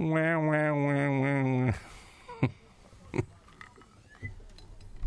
Wow, wow, wow,